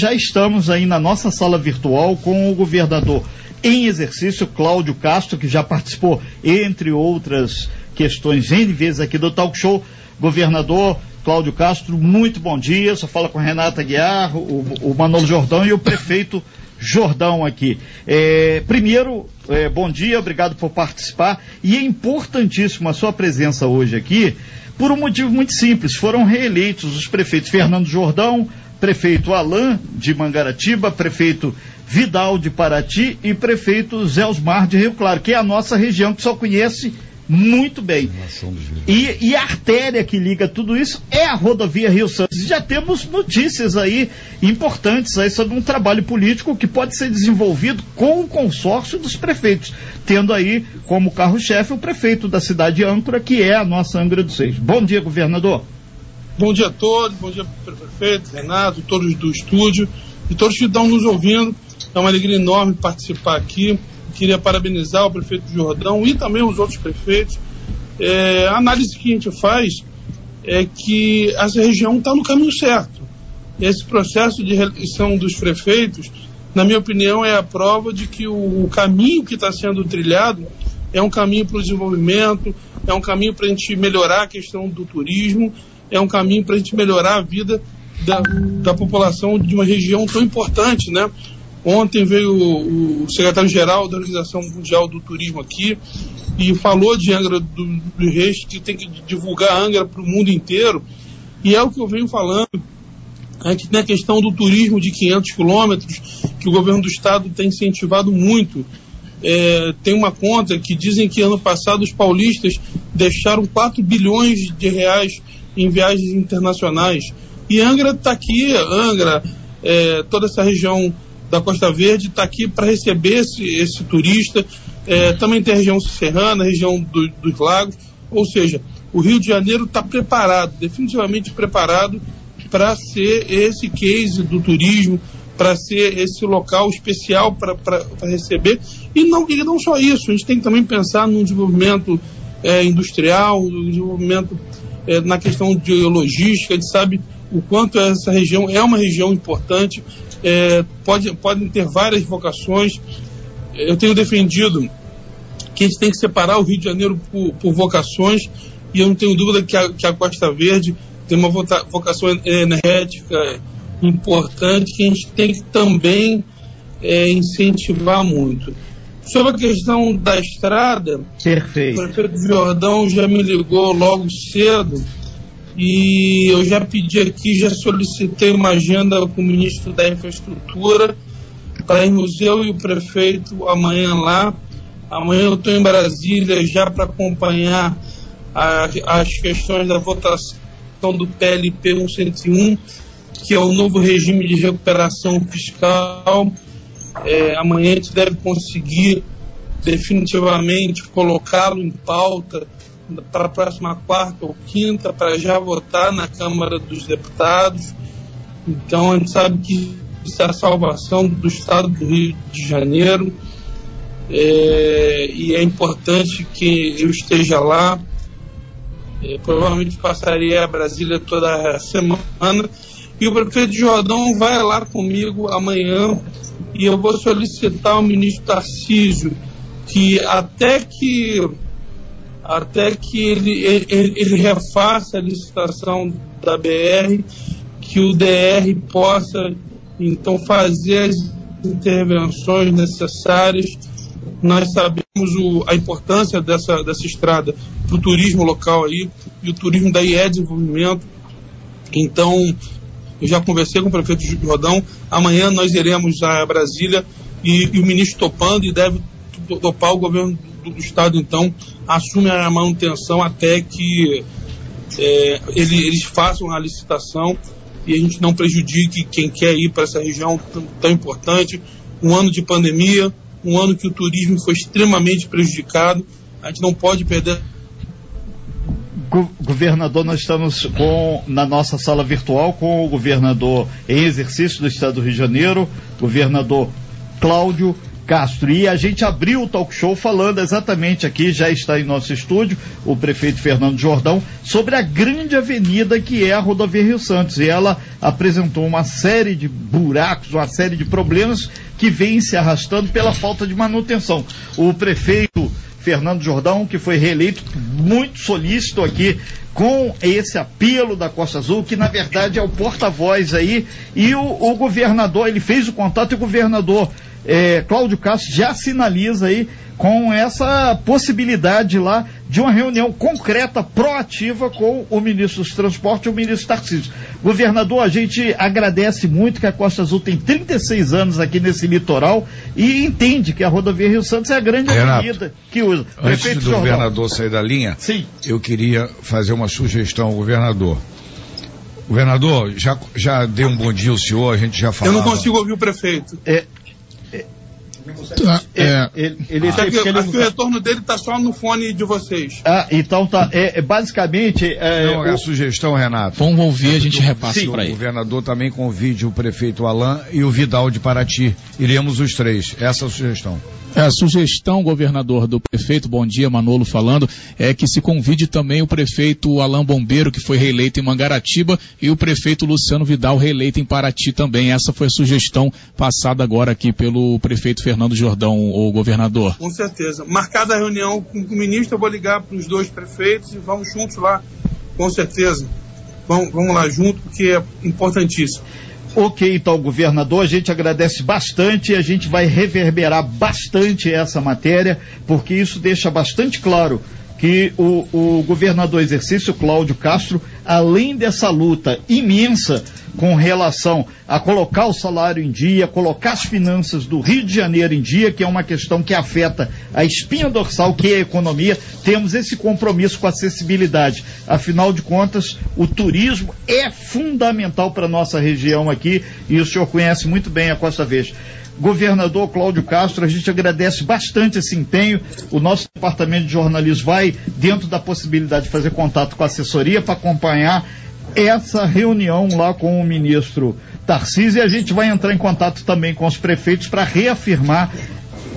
Já estamos aí na nossa sala virtual com o governador em exercício, Cláudio Castro, que já participou, entre outras questões, N vezes aqui do Talk Show. Governador Cláudio Castro, muito bom dia. Só fala com Renata Guiar, o, o Manolo Jordão e o prefeito Jordão aqui. É, primeiro, é, bom dia, obrigado por participar. E é importantíssimo a sua presença hoje aqui, por um motivo muito simples. Foram reeleitos os prefeitos Fernando Jordão, prefeito Alain de Mangaratiba, prefeito Vidal de Paraty e prefeito Zé Osmar de Rio Claro, que é a nossa região que só conhece muito bem. E, e, a artéria que liga tudo isso é a rodovia Rio Santos. Já temos notícias aí importantes aí sobre um trabalho político que pode ser desenvolvido com o consórcio dos prefeitos, tendo aí como carro-chefe o prefeito da cidade de Âncora, que é a nossa Angra dos Seis. Bom dia, governador. Bom dia a todos, bom dia prefeito, Renato, todos do estúdio e todos que estão nos ouvindo. É uma alegria enorme participar aqui. Queria parabenizar o prefeito Jordão e também os outros prefeitos. É, a análise que a gente faz é que essa região está no caminho certo. Esse processo de reeleição dos prefeitos, na minha opinião, é a prova de que o, caminho que está sendo trilhado é um caminho para o desenvolvimento, é um caminho para a gente melhorar a questão do turismo é um caminho para a gente melhorar a vida da, da população de uma região tão importante, né? Ontem veio o, o secretário-geral da Organização Mundial do Turismo aqui e falou de Angra do, do Reis, que tem que divulgar Angra para o mundo inteiro. E é o que eu venho falando. A gente tem a questão do turismo de 500 quilômetros, que o governo do estado tem incentivado muito. É, tem uma conta que dizem que ano passado os paulistas deixaram 4 bilhões de reais em viagens internacionais. E Angra está aqui, Angra, é, toda essa região da Costa Verde está aqui para receber esse, esse turista. É, também tem a região serrana, a região do, dos lagos. Ou seja, o Rio de Janeiro está preparado, definitivamente preparado para ser esse case do turismo, para ser esse local especial para receber. E não, e não só isso, a gente tem que também pensar no desenvolvimento é, industrial, no desenvolvimento é, na questão de logística, a gente sabe o quanto essa região é uma região importante, é, pode, podem ter várias vocações. Eu tenho defendido que a gente tem que separar o Rio de Janeiro por, por vocações, e eu não tenho dúvida que a, que a Costa Verde tem uma vocação energética importante que a gente tem que também é, incentivar muito. Sobre a questão da estrada, Perfeito. o prefeito Jordão já me ligou logo cedo e eu já pedi aqui, já solicitei uma agenda com o ministro da Infraestrutura para irmos eu e o prefeito amanhã lá. Amanhã eu estou em Brasília já para acompanhar a, as questões da votação do PLP 101, que é o novo regime de recuperação fiscal é, amanhã a gente deve conseguir definitivamente colocá-lo em pauta para a próxima quarta ou quinta, para já votar na Câmara dos Deputados. Então a gente sabe que isso é a salvação do Estado do Rio de Janeiro. É, e é importante que eu esteja lá. É, provavelmente passaria a Brasília toda semana. E o prefeito Jordão vai lá comigo amanhã e eu vou solicitar ao ministro Tarcísio que até que até que ele, ele, ele refaça a licitação da BR, que o DR possa então fazer as intervenções necessárias. Nós sabemos o, a importância dessa, dessa estrada para o turismo local aí, e o turismo daí é desenvolvimento. Então, eu já conversei com o prefeito Jordão. Amanhã nós iremos a Brasília e, e o ministro topando e deve topar o governo do, do estado, então, assume a manutenção até que é, ele, eles façam a licitação e a gente não prejudique quem quer ir para essa região tão, tão importante. Um ano de pandemia, um ano que o turismo foi extremamente prejudicado. A gente não pode perder governador, nós estamos com, na nossa sala virtual com o governador em exercício do estado do Rio de Janeiro, governador Cláudio Castro. E a gente abriu o talk show falando exatamente aqui, já está em nosso estúdio, o prefeito Fernando Jordão, sobre a grande avenida que é a rodovia Rio Santos. E ela apresentou uma série de buracos, uma série de problemas que vêm se arrastando pela falta de manutenção. O prefeito Fernando Jordão, que foi reeleito muito solícito aqui com esse apelo da Costa Azul, que na verdade é o porta-voz aí, e o, o, governador, ele fez o contato e o governador é, Cláudio Castro já sinaliza aí com essa possibilidade lá de uma reunião concreta, proativa com o ministro dos Transportes e o ministro Tarcísio. Governador, a gente agradece muito que a Costa Azul tem 36 anos aqui nesse litoral e entende que a rodovia Rio Santos é a grande Renato, avenida que usa. Antes Prefeito do Jordão. governador sair da linha, Sim. eu queria fazer uma sugestão ao governador. Governador, já, já dei um bom dia ao senhor, a gente já falou. Eu não consigo ouvir o prefeito. É, Tá, é, ele, ele, ah, que, ele, acho que o retorno dele está só no fone de vocês. Ah, então tá. É, é basicamente. É, Não, é a sugestão, Renato. Vamos ouvir, a gente repassa para ele. O governador também convide o prefeito Alain e o Vidal de Paraty. Iremos os três. Essa é a sugestão. É, a sugestão, governador, do prefeito, bom dia, Manolo falando, é que se convide também o prefeito Alain Bombeiro, que foi reeleito em Mangaratiba, e o prefeito Luciano Vidal, reeleito em Paraty também. Essa foi a sugestão passada agora aqui pelo prefeito Fernando Jordão, o governador. Com certeza. Marcada a reunião com o ministro, eu vou ligar para os dois prefeitos e vamos juntos lá, com certeza. Vamos, vamos lá junto, porque é importantíssimo. Ok, então, governador, a gente agradece bastante e a gente vai reverberar bastante essa matéria, porque isso deixa bastante claro que o, o governador exercício Cláudio Castro, além dessa luta imensa com relação a colocar o salário em dia, colocar as finanças do Rio de Janeiro em dia, que é uma questão que afeta a espinha dorsal, que é a economia, temos esse compromisso com a acessibilidade. Afinal de contas, o turismo é fundamental para a nossa região aqui, e o senhor conhece muito bem a Costa Verde governador Cláudio Castro, a gente agradece bastante esse empenho. O nosso departamento de jornalismo vai, dentro da possibilidade de fazer contato com a assessoria para acompanhar essa reunião lá com o ministro Tarcísio e a gente vai entrar em contato também com os prefeitos para reafirmar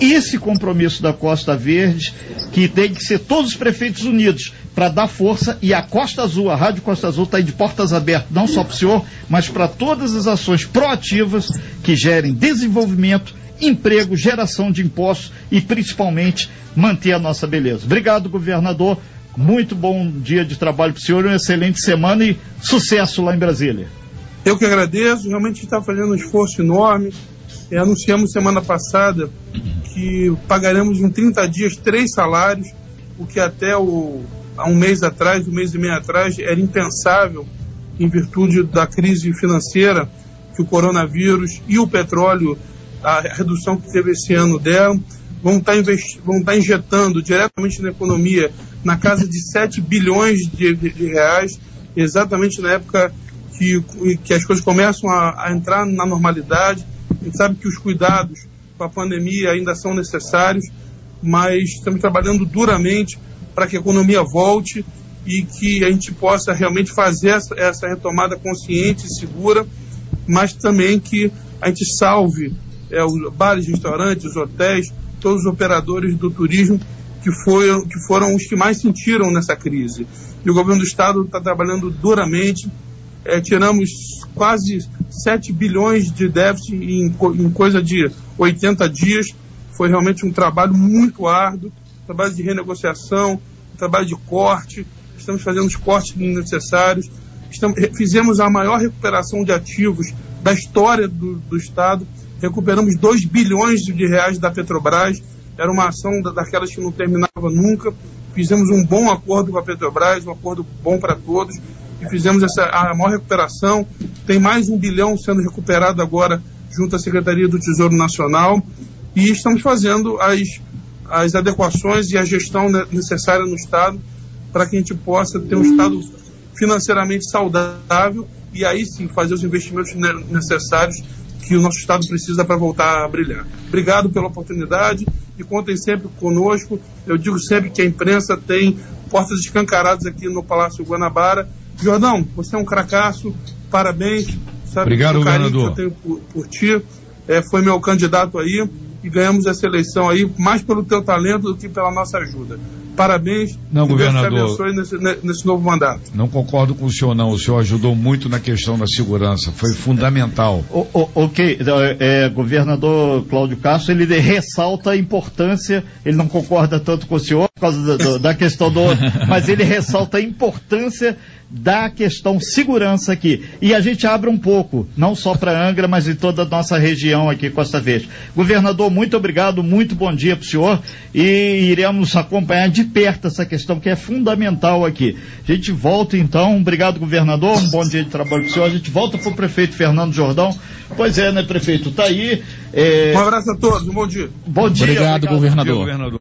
esse compromisso da Costa Verde, que tem que ser todos os prefeitos unidos para dar força e a Costa Azul, a Rádio Costa Azul está aí de portas abertas, não só para o senhor, mas para todas as ações proativas que gerem desenvolvimento, emprego, geração de impostos e principalmente manter a nossa beleza. Obrigado, governador. Muito bom dia de trabalho para o senhor, uma excelente semana e sucesso lá em Brasília. Eu que agradeço, realmente está fazendo um esforço enorme. É, anunciamos semana passada que pagaremos em 30 dias três salários, o que até o, há um mês atrás, um mês e meio atrás, era impensável em virtude da crise financeira que o coronavírus e o petróleo, a redução que teve esse ano deram, vão estar, investi vão estar injetando diretamente na economia na casa de 7 bilhões de reais, exatamente na época que, que as coisas começam a, a entrar na normalidade. A gente sabe que os cuidados com a pandemia ainda são necessários, mas estamos trabalhando duramente para que a economia volte e que a gente possa realmente fazer essa, essa retomada consciente e segura, mas também que a gente salve é, os bares, restaurantes, hotéis, todos os operadores do turismo que, foi, que foram os que mais sentiram nessa crise. E o governo do estado está trabalhando duramente. É, tiramos quase 7 bilhões de déficit em, em coisa de 80 dias. Foi realmente um trabalho muito árduo, trabalho de renegociação, trabalho de corte. Estamos fazendo os cortes necessários. Estamos, fizemos a maior recuperação de ativos da história do, do Estado. Recuperamos 2 bilhões de reais da Petrobras era uma ação daquelas que não terminava nunca. Fizemos um bom acordo com a Petrobras, um acordo bom para todos, e fizemos essa, a maior recuperação. Tem mais um bilhão sendo recuperado agora junto à Secretaria do Tesouro Nacional, e estamos fazendo as, as adequações e a gestão necessária no Estado para que a gente possa ter um Estado financeiramente saudável e aí sim fazer os investimentos necessários que o nosso Estado precisa para voltar a brilhar. Obrigado pela oportunidade e contem sempre conosco. Eu digo sempre que a imprensa tem portas escancaradas aqui no Palácio Guanabara. Jordão, você é um cracaço, parabéns. Sabe Obrigado, o carinho governador. que eu tenho por, por ti. É, foi meu candidato aí e ganhamos essa eleição aí, mais pelo teu talento do que pela nossa ajuda. Parabéns. Não, que Deus te governador. abençoe nesse, ne- nesse novo mandato. Não concordo com o senhor, não. O senhor ajudou muito na questão da segurança. Foi fundamental. O- o- ok, é, é, governador Cláudio Castro, ele ressalta a importância, ele não concorda tanto com o senhor por causa da, da questão do, mas ele ressalta a importância da questão segurança aqui. E a gente abre um pouco, não só para Angra, mas em toda a nossa região aqui, Costa Verde. Governador, muito obrigado, muito bom dia para o senhor e iremos acompanhar de perto essa questão que é fundamental aqui. A gente volta então, obrigado governador, um bom dia de trabalho para o senhor. A gente volta para o prefeito Fernando Jordão. Pois é, né, prefeito? Tá aí. é, Um abraço a todos, um bom dia. Bom dia. Obrigado, governador. Governador.